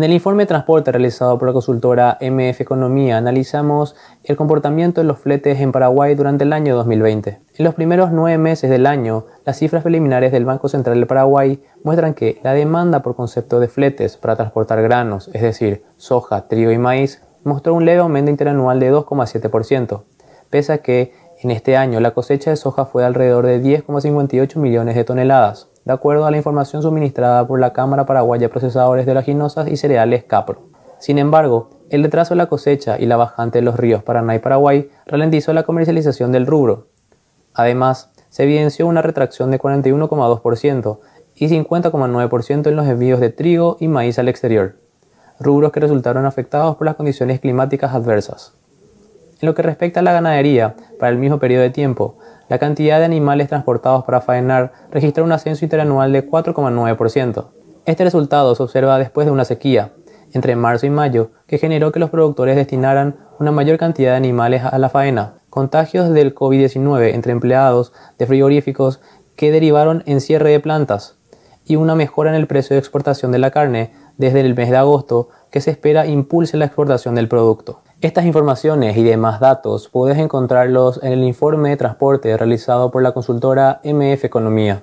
En el informe de transporte realizado por la consultora MF Economía analizamos el comportamiento de los fletes en Paraguay durante el año 2020. En los primeros nueve meses del año, las cifras preliminares del Banco Central del Paraguay muestran que la demanda por concepto de fletes para transportar granos, es decir, soja, trigo y maíz, mostró un leve aumento interanual de 2,7%, pese a que en este año la cosecha de soja fue de alrededor de 10,58 millones de toneladas de acuerdo a la información suministrada por la Cámara Paraguaya de Procesadores de Laginosas y Cereales CAPRO. Sin embargo, el retraso de la cosecha y la bajante de los ríos Paraná y Paraguay ralentizó la comercialización del rubro. Además, se evidenció una retracción de 41,2% y 50,9% en los envíos de trigo y maíz al exterior, rubros que resultaron afectados por las condiciones climáticas adversas. En lo que respecta a la ganadería, para el mismo periodo de tiempo, la cantidad de animales transportados para faenar registró un ascenso interanual de 4,9%. Este resultado se observa después de una sequía, entre marzo y mayo, que generó que los productores destinaran una mayor cantidad de animales a la faena, contagios del COVID-19 entre empleados de frigoríficos que derivaron en cierre de plantas y una mejora en el precio de exportación de la carne desde el mes de agosto que se espera impulse la exportación del producto. Estas informaciones y demás datos puedes encontrarlos en el informe de transporte realizado por la consultora MF Economía.